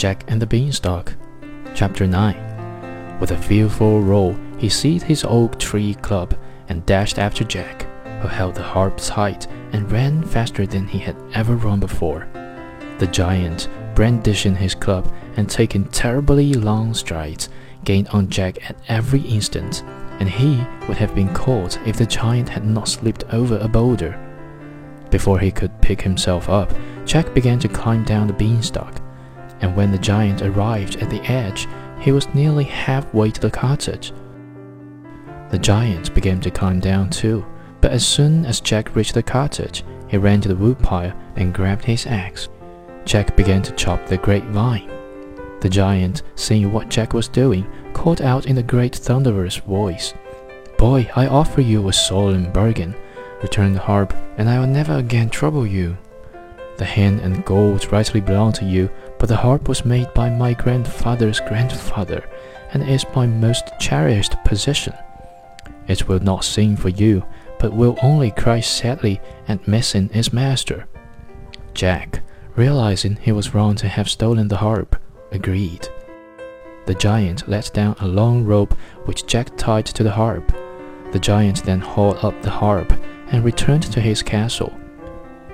Jack and the Beanstalk, Chapter 9. With a fearful roar, he seized his oak tree club and dashed after Jack, who held the harp's height and ran faster than he had ever run before. The giant, brandishing his club and taking terribly long strides, gained on Jack at every instant, and he would have been caught if the giant had not slipped over a boulder. Before he could pick himself up, Jack began to climb down the beanstalk, and when the giant arrived at the edge, he was nearly halfway to the cottage. The giant began to climb down too, but as soon as Jack reached the cottage, he ran to the woodpile and grabbed his axe. Jack began to chop the grapevine. The giant, seeing what Jack was doing, called out in a great thunderous voice, Boy, I offer you a solemn bargain. Return the harp, and I will never again trouble you. The hen and gold rightly belong to you, but the harp was made by my grandfather's grandfather, and is my most cherished possession. It will not sing for you, but will only cry sadly at missing its master. Jack, realizing he was wrong to have stolen the harp, agreed. The giant let down a long rope which Jack tied to the harp. The giant then hauled up the harp and returned to his castle.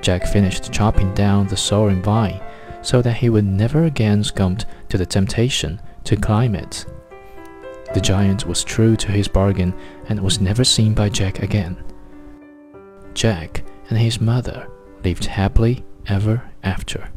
Jack finished chopping down the soaring vine so that he would never again succumb to the temptation to climb it. The giant was true to his bargain and was never seen by Jack again. Jack and his mother lived happily ever after.